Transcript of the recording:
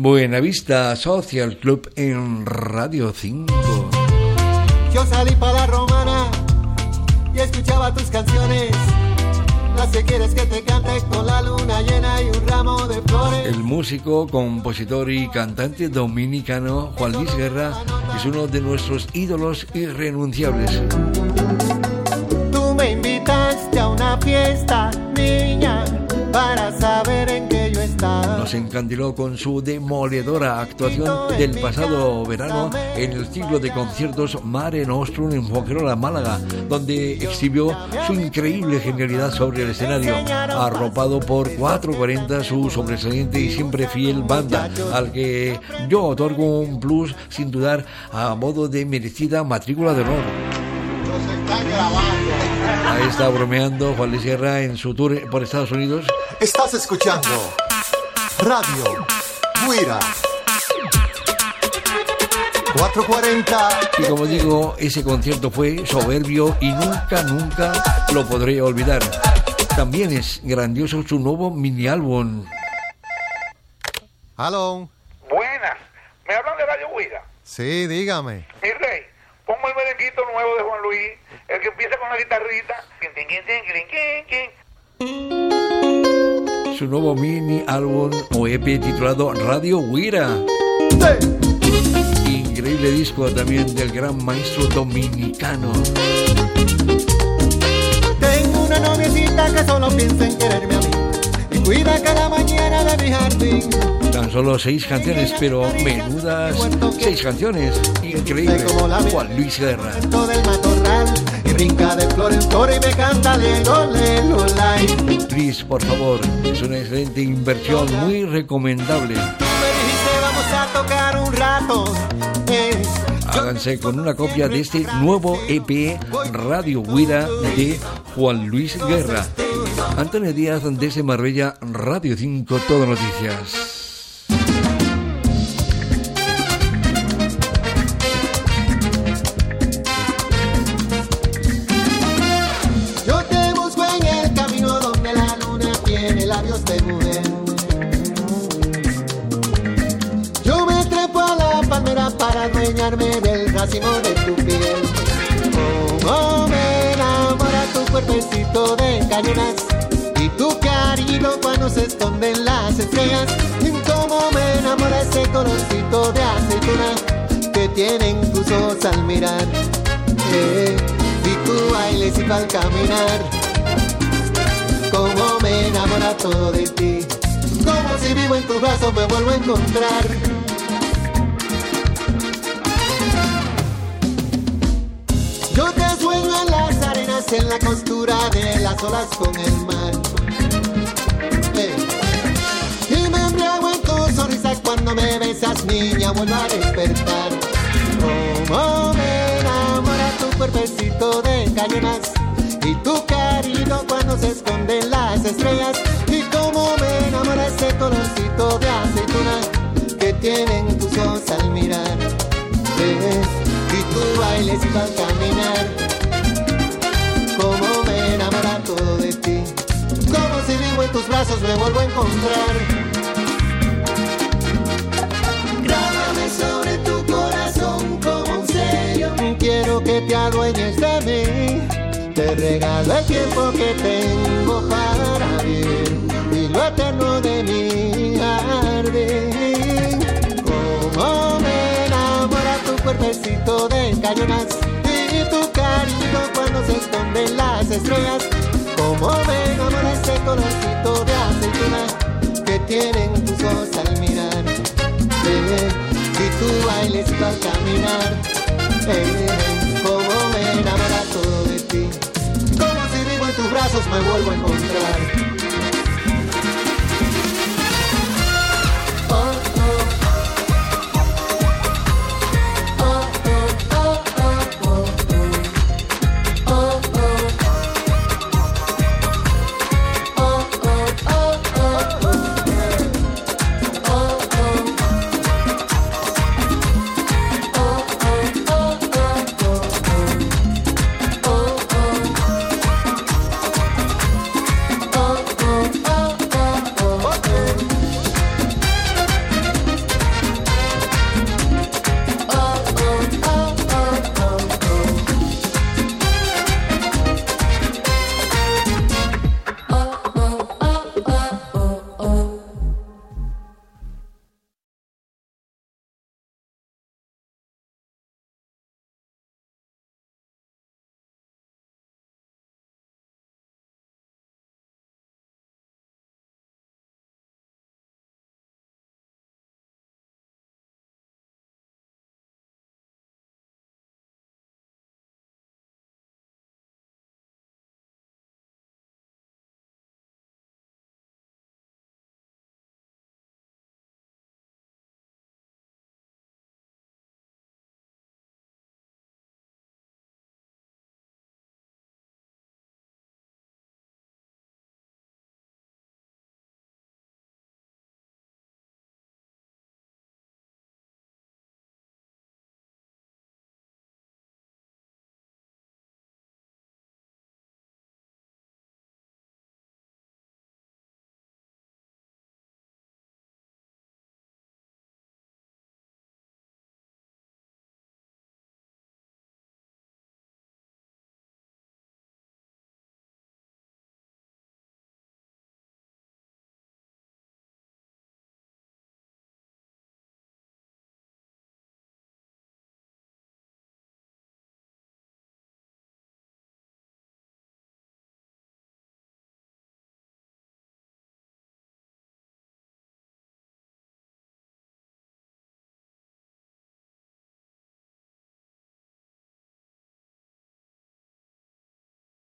Buenavista Social Club en Radio 5. Yo salí para la romana y escuchaba tus canciones. Las que quieres que te cante con la luna llena y un ramo de flores. El músico, compositor y cantante dominicano Juan Luis Guerra es uno de nuestros ídolos irrenunciables. Tú me invitaste a una fiesta, niña, encandiló con su demoledora actuación del pasado verano en el ciclo de conciertos Mare Nostrum en Fonquerola, Málaga, donde exhibió su increíble genialidad sobre el escenario, arropado por 440 su sobresaliente y siempre fiel banda, al que yo otorgo un plus sin dudar a modo de merecida matrícula de honor. Ahí está bromeando Juan Luis Guerra en su tour por Estados Unidos. Estás escuchando Radio Guira 440 Y como digo, ese concierto fue soberbio y nunca, nunca lo podré olvidar. También es grandioso su nuevo mini álbum. Aló. Buenas. ¿Me hablan de Radio Huida? Sí, dígame. Mi rey, pongo el merenguito nuevo de Juan Luis, el que empieza con la guitarrita. Su nuevo mini álbum o EP titulado Radio Huira. Increíble disco también del gran maestro dominicano. Tengo una noviecita que solo piensa en quererme a mí y cuida cada mañana de mi jardín. Tan solo seis canciones, pero menudas seis canciones. Increíble. Juan Luis Guerra. Brinca de flor en flor y me canta lelo, lelo, lai. Please, por favor, es una excelente inversión, muy recomendable. Me dijiste vamos a tocar un rato. Eh, Háganse con una copia de este nuevo EP Radio Huira de Juan Luis Guerra. Antonio Díaz desde Marbella, Radio 5, Todo Noticias. Del racimo de tu piel. Como me enamora tu cuerpecito de cañonas y tu cariño cuando se esconden las estrellas. Como me enamora ese colorcito de aceituna que tienen tus ojos al mirar. Eh, y tu bailes y al caminar. Como me enamora todo de ti. Como si vivo en tus brazos me vuelvo a encontrar. En la costura de las olas con el mar. Y me embriago en tu sonrisa cuando me besas, niña, vuelvo a despertar. Como me enamora tu cuerpecito de cañonas y tu cariño cuando se esconden las estrellas. Me vuelvo a encontrar. Grábame sobre tu corazón como un sello. Quiero que te adueñes de mí. Te regalo el tiempo que tengo para vivir y lo eterno de mi jardín. Como me enamora tu cuerpecito de cañonas y tu cariño cuando se esconden las estrellas. Como me enamora ese colorcito de aceituna que tienen tus ojos al mirar. Eh, y tu bailes al caminar. Eh, como me enamora todo de ti. Como si vivo en tus brazos me vuelvo a encontrar.